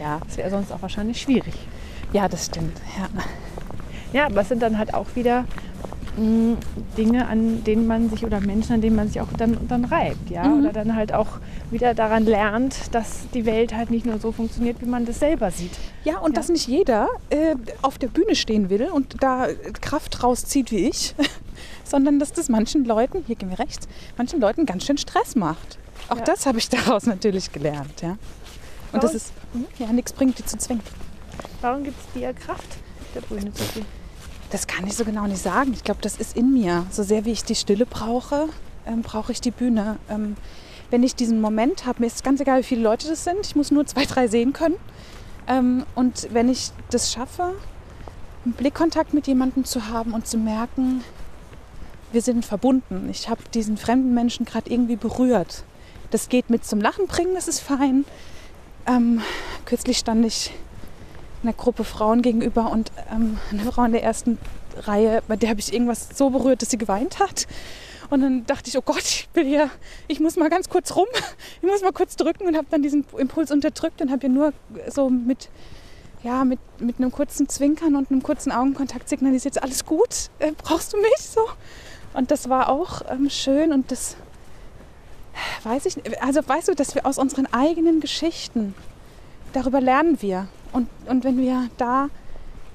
Ja, das wäre sonst auch wahrscheinlich schwierig. Ja, das stimmt. Ja. Ja, aber es sind dann halt auch wieder Dinge, an denen man sich oder Menschen, an denen man sich auch dann, dann reibt, ja, Mhm. oder dann halt auch wieder daran lernt, dass die Welt halt nicht nur so funktioniert, wie man das selber sieht. Ja, und Ja. dass nicht jeder äh, auf der Bühne stehen will und da Kraft rauszieht wie ich, sondern dass das manchen Leuten, hier gehen wir rechts, manchen Leuten ganz schön Stress macht. Auch Ja. das habe ich daraus natürlich gelernt, ja. Und das ist, ja, nichts bringt, die zu zwingen. Warum gibt es dir Kraft, auf der Bühne zu stehen? Das kann ich so genau nicht sagen. Ich glaube, das ist in mir. So sehr wie ich die Stille brauche, ähm, brauche ich die Bühne. Ähm, wenn ich diesen Moment habe, mir ist ganz egal, wie viele Leute das sind, ich muss nur zwei, drei sehen können. Ähm, und wenn ich das schaffe, einen Blickkontakt mit jemandem zu haben und zu merken, wir sind verbunden. Ich habe diesen fremden Menschen gerade irgendwie berührt. Das geht mit zum Lachen bringen, das ist fein. Ähm, kürzlich stand ich einer Gruppe Frauen gegenüber und ähm, eine Frau in der ersten Reihe, bei der habe ich irgendwas so berührt, dass sie geweint hat. Und dann dachte ich, oh Gott, ich will hier, ich muss mal ganz kurz rum, ich muss mal kurz drücken und habe dann diesen Impuls unterdrückt und habe ihr nur so mit, ja, mit, mit einem kurzen Zwinkern und einem kurzen Augenkontakt signalisiert, alles gut, äh, brauchst du mich so? Und das war auch ähm, schön und das weiß ich, also weißt du, dass wir aus unseren eigenen Geschichten, darüber lernen wir. Und, und wenn wir da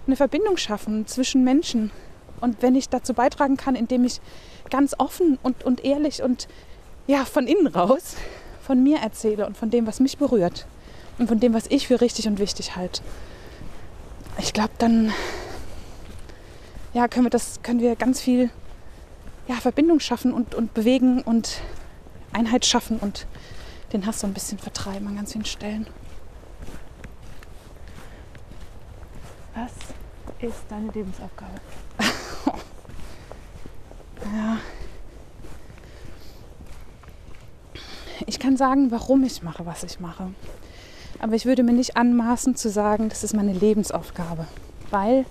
eine Verbindung schaffen zwischen Menschen und wenn ich dazu beitragen kann, indem ich ganz offen und, und ehrlich und ja, von innen raus von mir erzähle und von dem, was mich berührt und von dem, was ich für richtig und wichtig halte. Ich glaube, dann ja, können wir das, können wir ganz viel ja, Verbindung schaffen und, und bewegen und Einheit schaffen und den Hass so ein bisschen vertreiben an ganz vielen Stellen. Was ist deine Lebensaufgabe? Ja. Ich kann sagen, warum ich mache, was ich mache. Aber ich würde mir nicht anmaßen zu sagen, das ist meine Lebensaufgabe. Weil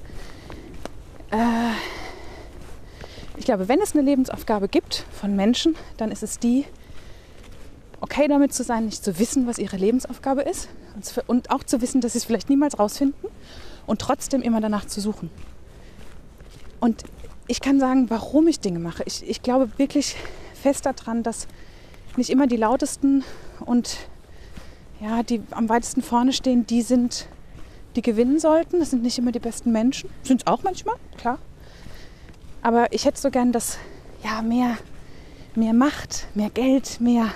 äh, ich glaube, wenn es eine Lebensaufgabe gibt von Menschen, dann ist es die, okay damit zu sein, nicht zu wissen, was ihre Lebensaufgabe ist und auch zu wissen, dass sie es vielleicht niemals rausfinden und trotzdem immer danach zu suchen. Und ich kann sagen, warum ich Dinge mache. Ich, ich glaube wirklich fest daran, dass nicht immer die lautesten und ja, die am weitesten vorne stehen, die sind, die gewinnen sollten. Das sind nicht immer die besten Menschen. Sind es auch manchmal, klar. Aber ich hätte so gern, dass ja, mehr, mehr Macht, mehr Geld, mehr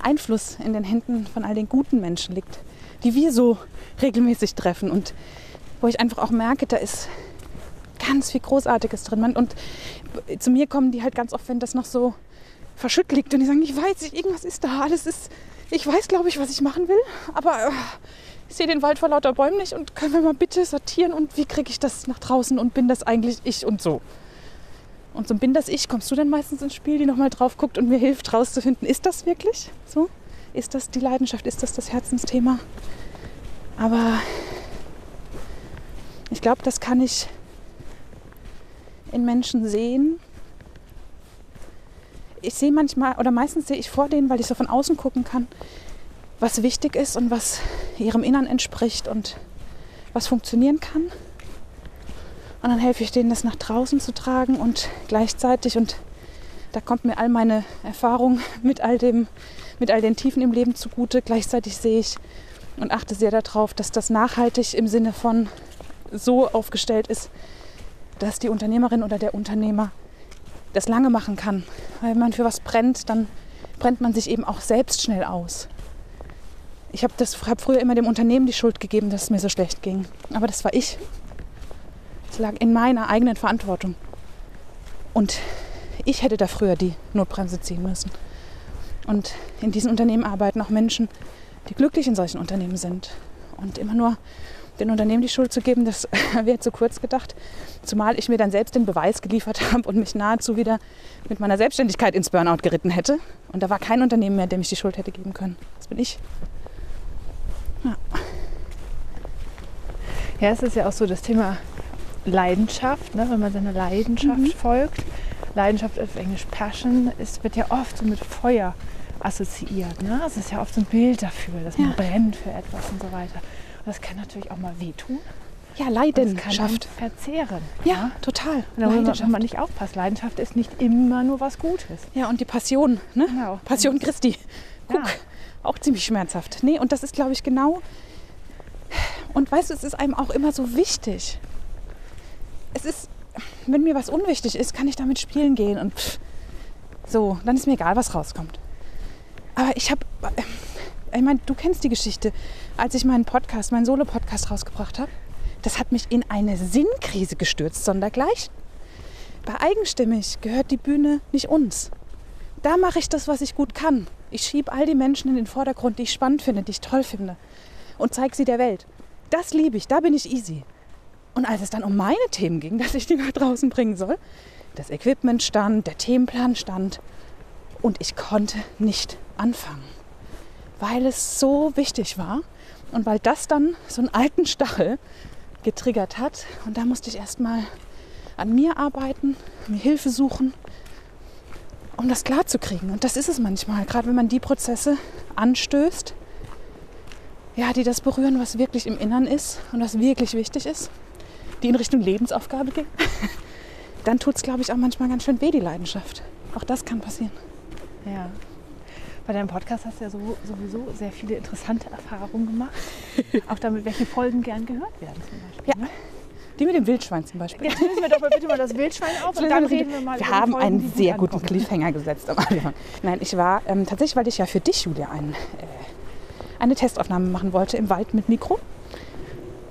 Einfluss in den Händen von all den guten Menschen liegt, die wir so regelmäßig treffen und wo ich einfach auch merke, da ist ganz viel Großartiges drin. Und zu mir kommen die halt ganz oft, wenn das noch so verschütt liegt und die sagen, ich weiß irgendwas ist da, alles ist, ich weiß, glaube ich, was ich machen will, aber äh, ich sehe den Wald vor lauter Bäumen nicht und können wir mal bitte sortieren und wie kriege ich das nach draußen und bin das eigentlich ich und so. Und so bin das ich, kommst du dann meistens ins Spiel, die nochmal drauf guckt und mir hilft rauszufinden, ist das wirklich so? Ist das die Leidenschaft? Ist das das Herzensthema? Aber ich glaube, das kann ich in Menschen sehen. Ich sehe manchmal oder meistens sehe ich vor denen, weil ich so von außen gucken kann, was wichtig ist und was ihrem Innern entspricht und was funktionieren kann. Und dann helfe ich denen, das nach draußen zu tragen und gleichzeitig, und da kommt mir all meine Erfahrung mit all, dem, mit all den Tiefen im Leben zugute, gleichzeitig sehe ich, und achte sehr darauf, dass das nachhaltig im Sinne von so aufgestellt ist, dass die Unternehmerin oder der Unternehmer das lange machen kann. Weil wenn man für was brennt, dann brennt man sich eben auch selbst schnell aus. Ich habe hab früher immer dem Unternehmen die Schuld gegeben, dass es mir so schlecht ging. Aber das war ich. Es lag in meiner eigenen Verantwortung. Und ich hätte da früher die Notbremse ziehen müssen. Und in diesen Unternehmen arbeiten auch Menschen, die glücklich in solchen Unternehmen sind. Und immer nur den Unternehmen die Schuld zu geben, das wäre zu kurz gedacht. Zumal ich mir dann selbst den Beweis geliefert habe und mich nahezu wieder mit meiner Selbstständigkeit ins Burnout geritten hätte. Und da war kein Unternehmen mehr, dem ich die Schuld hätte geben können. Das bin ich. Ja. Ja, es ist ja auch so das Thema Leidenschaft, ne? wenn man seiner Leidenschaft mhm. folgt. Leidenschaft auf Englisch Passion ist, wird ja oft so mit Feuer assoziiert. Ne? Es ist ja oft so ein Bild dafür, dass man ja. brennt für etwas und so weiter. Das kann natürlich auch mal wehtun. Ja, Leidenschaft. verzehren. Ja, ja, total. Und da muss man nicht aufpassen. Leidenschaft ist nicht immer nur was Gutes. Ja, und die Passion, ne? Genau. Passion Christi. Guck, ja. auch ziemlich schmerzhaft. Nee, und das ist, glaube ich, genau. Und weißt du, es ist einem auch immer so wichtig. Es ist, wenn mir was unwichtig ist, kann ich damit spielen gehen und pff, so, dann ist mir egal, was rauskommt. Aber ich habe, ich meine, du kennst die Geschichte, als ich meinen Podcast, meinen Solo-Podcast rausgebracht habe. Das hat mich in eine Sinnkrise gestürzt, sondergleich. Bei Eigenstimmig gehört die Bühne nicht uns. Da mache ich das, was ich gut kann. Ich schiebe all die Menschen in den Vordergrund, die ich spannend finde, die ich toll finde und zeige sie der Welt. Das liebe ich, da bin ich easy. Und als es dann um meine Themen ging, dass ich die nach draußen bringen soll, das Equipment stand, der Themenplan stand und ich konnte nicht anfangen, weil es so wichtig war und weil das dann so einen alten Stachel getriggert hat. Und da musste ich erstmal an mir arbeiten, mir Hilfe suchen, um das klar zu kriegen. Und das ist es manchmal, gerade wenn man die Prozesse anstößt, ja, die das berühren, was wirklich im Innern ist und was wirklich wichtig ist, die in Richtung Lebensaufgabe gehen, dann tut es, glaube ich, auch manchmal ganz schön weh, die Leidenschaft. Auch das kann passieren. Ja. Bei deinem Podcast hast du ja so, sowieso sehr viele interessante Erfahrungen gemacht. auch damit, welche Folgen gern gehört werden zum Beispiel. Ja. Ne? Die mit dem Wildschwein zum Beispiel. Jetzt lösen wir doch mal bitte mal das Wildschwein auf und dann reden wir mal Wir haben Folgen, einen sehr guten Cliffhanger gesetzt am Anfang. Nein, ich war ähm, tatsächlich, weil ich ja für dich, Julia, ein, äh, eine Testaufnahme machen wollte im Wald mit Mikro,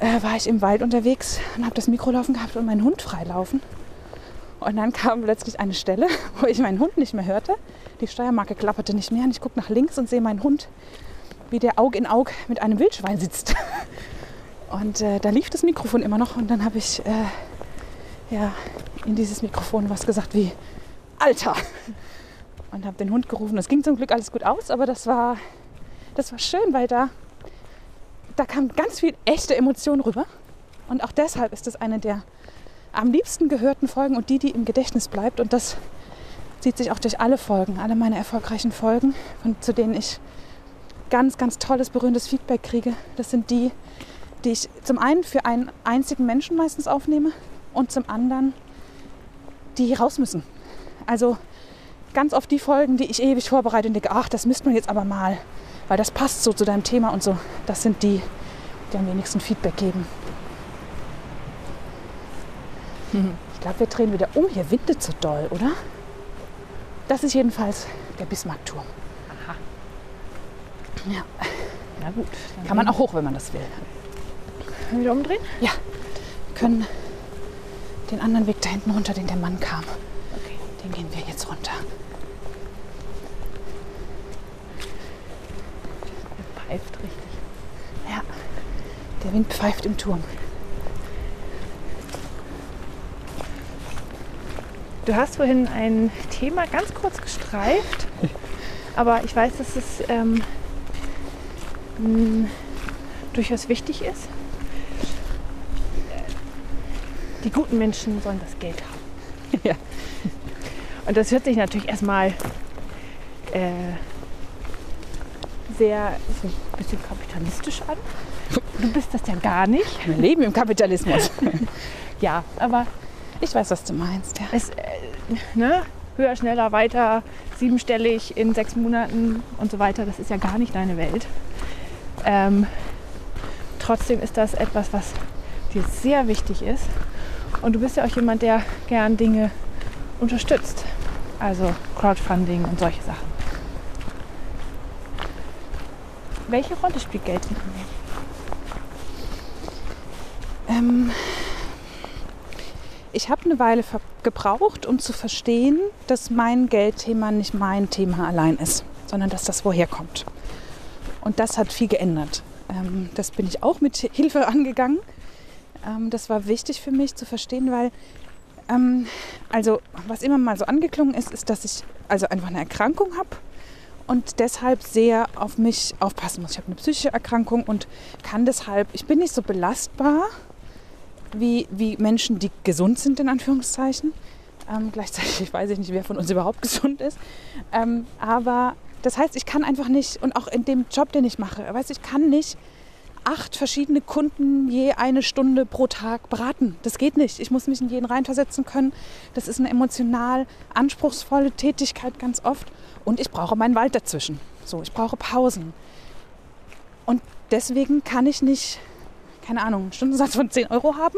äh, war ich im Wald unterwegs und habe das Mikro laufen gehabt und meinen Hund freilaufen. Und dann kam plötzlich eine Stelle, wo ich meinen Hund nicht mehr hörte. Die Steuermarke klapperte nicht mehr und ich gucke nach links und sehe meinen Hund, wie der Aug in Aug mit einem Wildschwein sitzt. Und äh, da lief das Mikrofon immer noch und dann habe ich äh, ja, in dieses Mikrofon was gesagt wie Alter! Und habe den Hund gerufen. Es ging zum Glück alles gut aus, aber das war, das war schön, weil da, da kam ganz viel echte Emotion rüber. Und auch deshalb ist es eine der am liebsten gehörten Folgen und die, die im Gedächtnis bleibt. Und das zieht sich auch durch alle Folgen, alle meine erfolgreichen Folgen, von, zu denen ich ganz, ganz tolles, berührendes Feedback kriege. Das sind die, die ich zum einen für einen einzigen Menschen meistens aufnehme und zum anderen, die raus müssen. Also ganz oft die Folgen, die ich ewig vorbereite und denke, ach, das müsste man jetzt aber mal, weil das passt so zu deinem Thema und so. Das sind die, die am wenigsten Feedback geben. Ich glaube, wir drehen wieder um. Hier windet so doll, oder? Das ist jedenfalls der Bismarckturm. Aha. Ja. Na gut. Kann man auch hoch, wenn man das will. Wieder umdrehen? Ja. Wir können den anderen Weg da hinten runter, den der Mann kam. Okay. Den gehen wir jetzt runter. Der pfeift richtig. Ja. Der Wind pfeift im Turm. Du hast vorhin ein Thema ganz kurz gestreift, aber ich weiß, dass es ähm, durchaus wichtig ist. Die guten Menschen sollen das Geld haben. Ja. Und das hört sich natürlich erstmal äh, sehr so ein bisschen kapitalistisch an. Du bist das ja gar nicht. Wir leben im Kapitalismus. ja, aber ich weiß, was du meinst. Ja. Es, ne? Höher, schneller, weiter, siebenstellig in sechs Monaten und so weiter. Das ist ja gar nicht deine Welt. Ähm, trotzdem ist das etwas, was dir sehr wichtig ist. Und du bist ja auch jemand, der gern Dinge unterstützt. Also Crowdfunding und solche Sachen. Welche Rolle spielt Geld in dir? Ähm, ich habe eine Weile gebraucht, um zu verstehen, dass mein Geldthema nicht mein Thema allein ist, sondern dass das woher kommt. Und das hat viel geändert. Ähm, das bin ich auch mit Hilfe angegangen. Ähm, das war wichtig für mich zu verstehen, weil ähm, also was immer mal so angeklungen ist, ist, dass ich also einfach eine Erkrankung habe und deshalb sehr auf mich aufpassen muss. Ich habe eine psychische Erkrankung und kann deshalb, ich bin nicht so belastbar wie, wie Menschen, die gesund sind, in Anführungszeichen. Ähm, gleichzeitig weiß ich nicht, wer von uns überhaupt gesund ist. Ähm, aber das heißt, ich kann einfach nicht, und auch in dem Job, den ich mache, weiß ich kann nicht acht verschiedene Kunden je eine Stunde pro Tag beraten. Das geht nicht. Ich muss mich in jeden reinversetzen können. Das ist eine emotional anspruchsvolle Tätigkeit ganz oft. Und ich brauche meinen Wald dazwischen. So, ich brauche Pausen. Und deswegen kann ich nicht, keine Ahnung, einen Stundensatz von 10 Euro haben,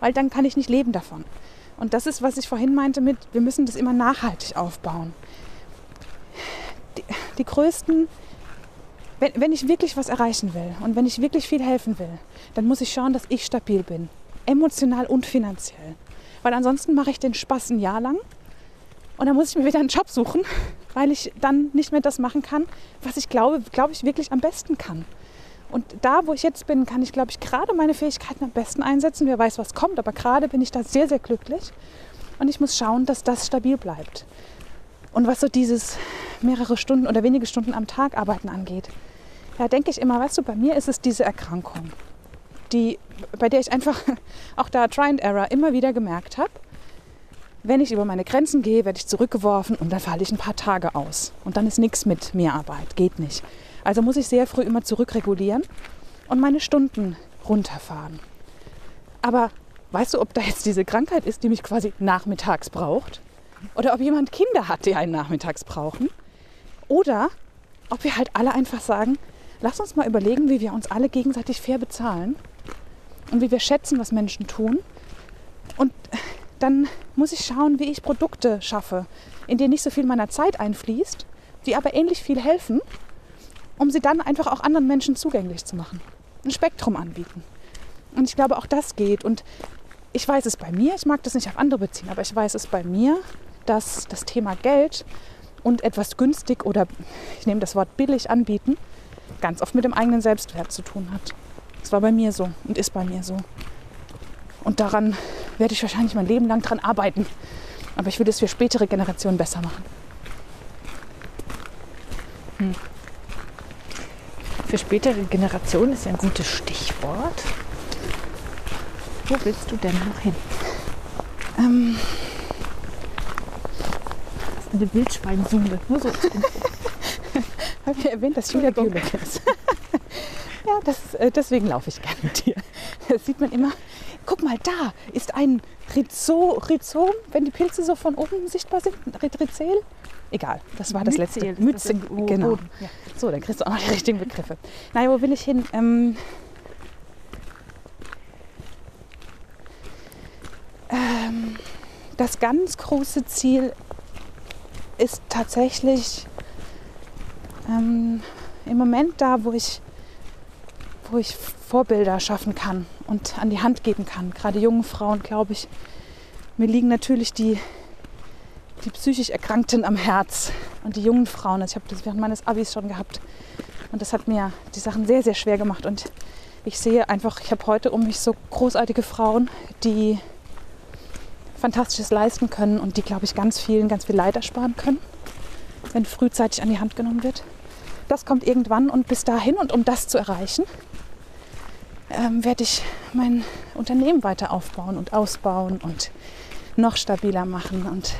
weil dann kann ich nicht leben davon. Und das ist, was ich vorhin meinte mit, wir müssen das immer nachhaltig aufbauen. Die, die größten wenn, wenn ich wirklich was erreichen will und wenn ich wirklich viel helfen will, dann muss ich schauen, dass ich stabil bin. Emotional und finanziell. Weil ansonsten mache ich den Spaß ein Jahr lang und dann muss ich mir wieder einen Job suchen, weil ich dann nicht mehr das machen kann, was ich glaube, glaube ich wirklich am besten kann. Und da, wo ich jetzt bin, kann ich, glaube ich, gerade meine Fähigkeiten am besten einsetzen. Wer weiß, was kommt, aber gerade bin ich da sehr, sehr glücklich. Und ich muss schauen, dass das stabil bleibt. Und was so dieses mehrere Stunden oder wenige Stunden am Tag arbeiten angeht, da denke ich immer, weißt du, bei mir ist es diese Erkrankung, die, bei der ich einfach auch da Try and Error immer wieder gemerkt habe, wenn ich über meine Grenzen gehe, werde ich zurückgeworfen und dann falle ich ein paar Tage aus. Und dann ist nichts mit Mehrarbeit, geht nicht. Also muss ich sehr früh immer zurückregulieren und meine Stunden runterfahren. Aber weißt du, ob da jetzt diese Krankheit ist, die mich quasi nachmittags braucht? Oder ob jemand Kinder hat, die einen nachmittags brauchen? Oder ob wir halt alle einfach sagen, lass uns mal überlegen, wie wir uns alle gegenseitig fair bezahlen und wie wir schätzen, was Menschen tun. Und dann muss ich schauen, wie ich Produkte schaffe, in denen nicht so viel meiner Zeit einfließt, die aber ähnlich viel helfen, um sie dann einfach auch anderen Menschen zugänglich zu machen. Ein Spektrum anbieten. Und ich glaube, auch das geht. Und ich weiß es bei mir, ich mag das nicht auf andere beziehen, aber ich weiß es bei mir, dass das Thema Geld und etwas günstig oder ich nehme das Wort billig anbieten, ganz oft mit dem eigenen Selbstwert zu tun hat. Das war bei mir so und ist bei mir so. Und daran werde ich wahrscheinlich mein Leben lang dran arbeiten. Aber ich will es für spätere Generationen besser machen. Hm. Für spätere Generationen ist ja ein gutes Stichwort. Wo willst du denn noch hin? Ähm, das ist eine Wildschweinsumme. Nur so habe ich erwähnt, dass Julia Biologin ist. ja, das, äh, deswegen laufe ich gerne mit dir. Das sieht man immer. Guck mal, da ist ein Rhizo, Rhizom, wenn die Pilze so von oben sichtbar sind. Rhizel? Egal, das war das letzte. Mütze, genau. Ja. So, dann kriegst du auch noch die richtigen Begriffe. Naja, wo will ich hin? Ähm, ähm, das ganz große Ziel ist tatsächlich ähm, im Moment da, wo ich, wo ich Vorbilder schaffen kann und an die Hand geben kann. Gerade jungen Frauen, glaube ich. Mir liegen natürlich die, die psychisch Erkrankten am Herz und die jungen Frauen. Also ich habe das während meines Abis schon gehabt. Und das hat mir die Sachen sehr, sehr schwer gemacht. Und ich sehe einfach, ich habe heute um mich so großartige Frauen, die Fantastisches leisten können und die, glaube ich, ganz vielen ganz viel Leid ersparen können, wenn frühzeitig an die Hand genommen wird. Das kommt irgendwann und bis dahin und um das zu erreichen, ähm, werde ich mein Unternehmen weiter aufbauen und ausbauen und noch stabiler machen und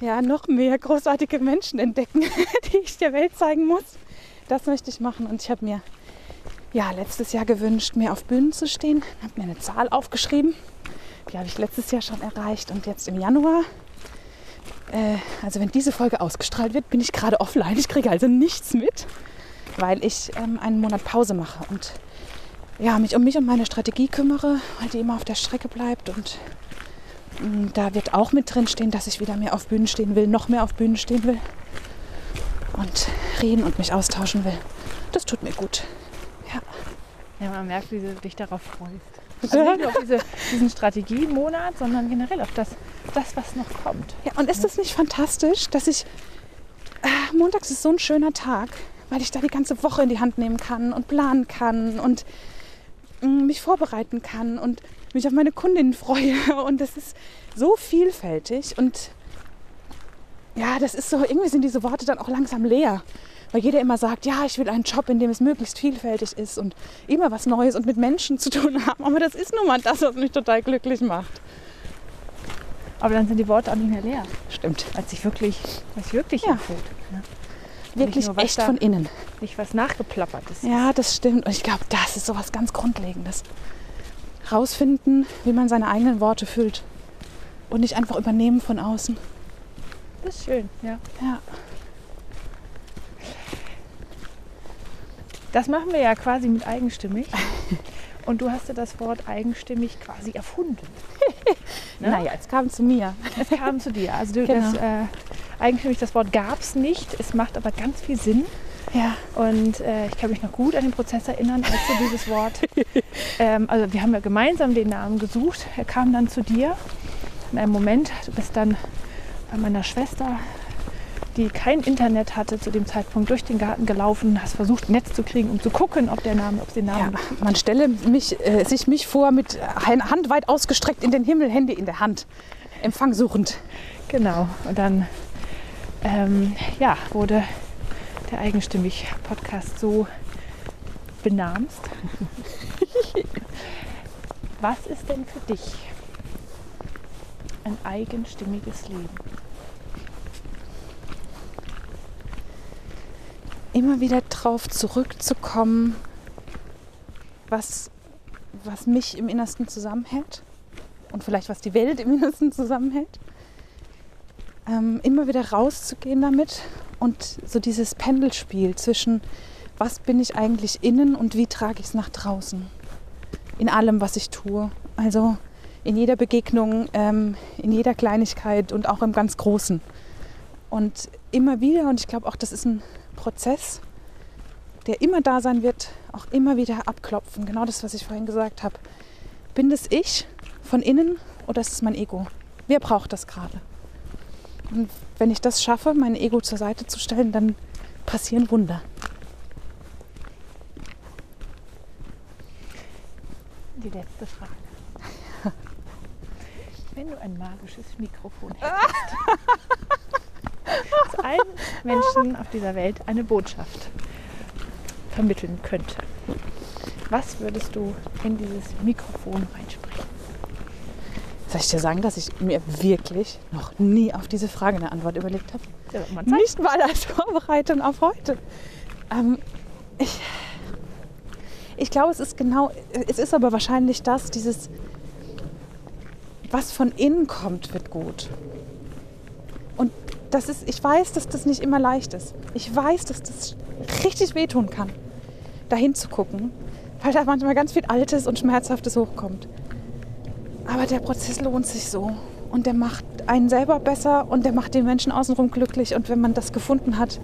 ja, noch mehr großartige Menschen entdecken, die ich der Welt zeigen muss. Das möchte ich machen und ich habe mir ja, letztes Jahr gewünscht, mehr auf Bühnen zu stehen. Ich habe mir eine Zahl aufgeschrieben. Die habe ich letztes Jahr schon erreicht und jetzt im Januar äh, also wenn diese Folge ausgestrahlt wird, bin ich gerade offline. Ich kriege also nichts mit, weil ich ähm, einen Monat Pause mache. Und ja, mich um mich und meine Strategie kümmere, weil die immer auf der Strecke bleibt. Und da wird auch mit drin stehen, dass ich wieder mehr auf Bühnen stehen will, noch mehr auf Bühnen stehen will. Und reden und mich austauschen will. Das tut mir gut. Ja. Ja, man merkt, wie du dich darauf freust. Also nicht nur auf diese, diesen Strategiemonat, sondern generell auf das, das, was noch kommt. Ja, und ist das nicht fantastisch, dass ich. Äh, montags ist so ein schöner Tag, weil ich da die ganze Woche in die Hand nehmen kann und planen kann und mich vorbereiten kann und mich auf meine Kundinnen freue. Und das ist so vielfältig. Und ja, das ist so, irgendwie sind diese Worte dann auch langsam leer. Weil jeder immer sagt, ja, ich will einen Job, in dem es möglichst vielfältig ist und immer was Neues und mit Menschen zu tun haben. Aber das ist nun mal das, was mich total glücklich macht. Aber dann sind die Worte auch nicht mehr leer, Stimmt. weil es sich wirklich, was wirklich Ja. erfüllt. Ja. Wirklich echt von innen. Nicht was nachgeplappert ist. Ja, das stimmt. Und ich glaube, das ist so was ganz Grundlegendes. Rausfinden, wie man seine eigenen Worte füllt. Und nicht einfach übernehmen von außen. Das ist schön, ja. Ja. Das machen wir ja quasi mit eigenstimmig. Und du hast ja das Wort eigenstimmig quasi erfunden. Ne? Naja, es kam zu mir. Es kam zu dir. Also du, Genau. das, äh, eigenstimmig, das Wort gab es nicht. Es macht aber ganz viel Sinn. Ja. Und äh, ich kann mich noch gut an den Prozess erinnern, als du dieses Wort. ähm, also wir haben ja gemeinsam den Namen gesucht. Er kam dann zu dir. In einem Moment, du bist dann bei meiner Schwester, die kein Internet hatte zu dem Zeitpunkt, durch den Garten gelaufen, hast versucht, ein Netz zu kriegen, um zu gucken, ob der Name, ob sie den ja. Namen. Man stelle mich, äh, sich mich vor mit Hand weit ausgestreckt in den Himmel, Hände in der Hand. Empfang suchend. Genau. Und dann ähm, ja, wurde der eigenstimmig Podcast so benamst. Was ist denn für dich ein eigenstimmiges Leben? Immer wieder drauf zurückzukommen, was, was mich im Innersten zusammenhält. Und vielleicht was die Welt im Innersten zusammenhält. ähm, immer wieder rauszugehen damit und so dieses Pendelspiel zwischen, was bin ich eigentlich innen und wie trage ich es nach draußen. In allem, was ich tue. Also in jeder Begegnung, ähm, in jeder Kleinigkeit und auch im ganz Großen. Und immer wieder, und ich glaube auch, das ist ein Prozess, der immer da sein wird, auch immer wieder abklopfen. Genau das, was ich vorhin gesagt habe. Bin das ich von innen oder ist es mein Ego? Wer braucht das gerade? Und wenn ich das schaffe, mein Ego zur Seite zu stellen, dann passieren Wunder. Die letzte Frage. Wenn du ein magisches Mikrofon hättest, das allen Menschen auf dieser Welt eine Botschaft vermitteln könnte, was würdest du in dieses Mikrofon reinsprechen? Soll ich dir sagen, dass ich mir wirklich noch nie auf diese Frage eine Antwort überlegt habe? Ja. Nicht mal als Vorbereitung auf heute. Ähm, ich, ich glaube, es ist genau, es ist aber wahrscheinlich das, dieses, was von innen kommt, wird gut. Und das ist, ich weiß, dass das nicht immer leicht ist. Ich weiß, dass das richtig wehtun kann, dahin zu gucken, weil da manchmal ganz viel Altes und Schmerzhaftes hochkommt. Aber der Prozess lohnt sich so. Und der macht einen selber besser und der macht die Menschen außenrum glücklich. Und wenn man das gefunden hat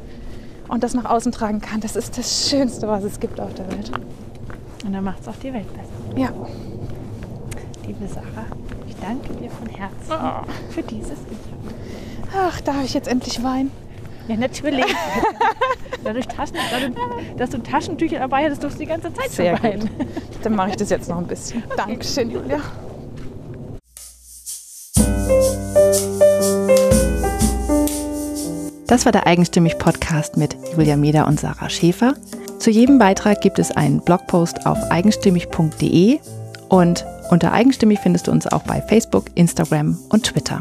und das nach außen tragen kann, das ist das Schönste, was es gibt auf der Welt. Und dann macht es auch die Welt besser. Ja, Liebe Sarah, ich danke dir von Herzen für dieses Interview. Ach, darf ich jetzt endlich weinen? Ja, natürlich. Dadurch, Taschen, dadurch, dass du Taschentücher dabei hattest, durfst du die ganze Zeit Sehr dabei. gut. Dann mache ich das jetzt noch ein bisschen. Dankeschön, Julia. Das war der Eigenstimmig Podcast mit Julia Meder und Sarah Schäfer. Zu jedem Beitrag gibt es einen Blogpost auf eigenstimmig.de und unter Eigenstimmig findest du uns auch bei Facebook, Instagram und Twitter.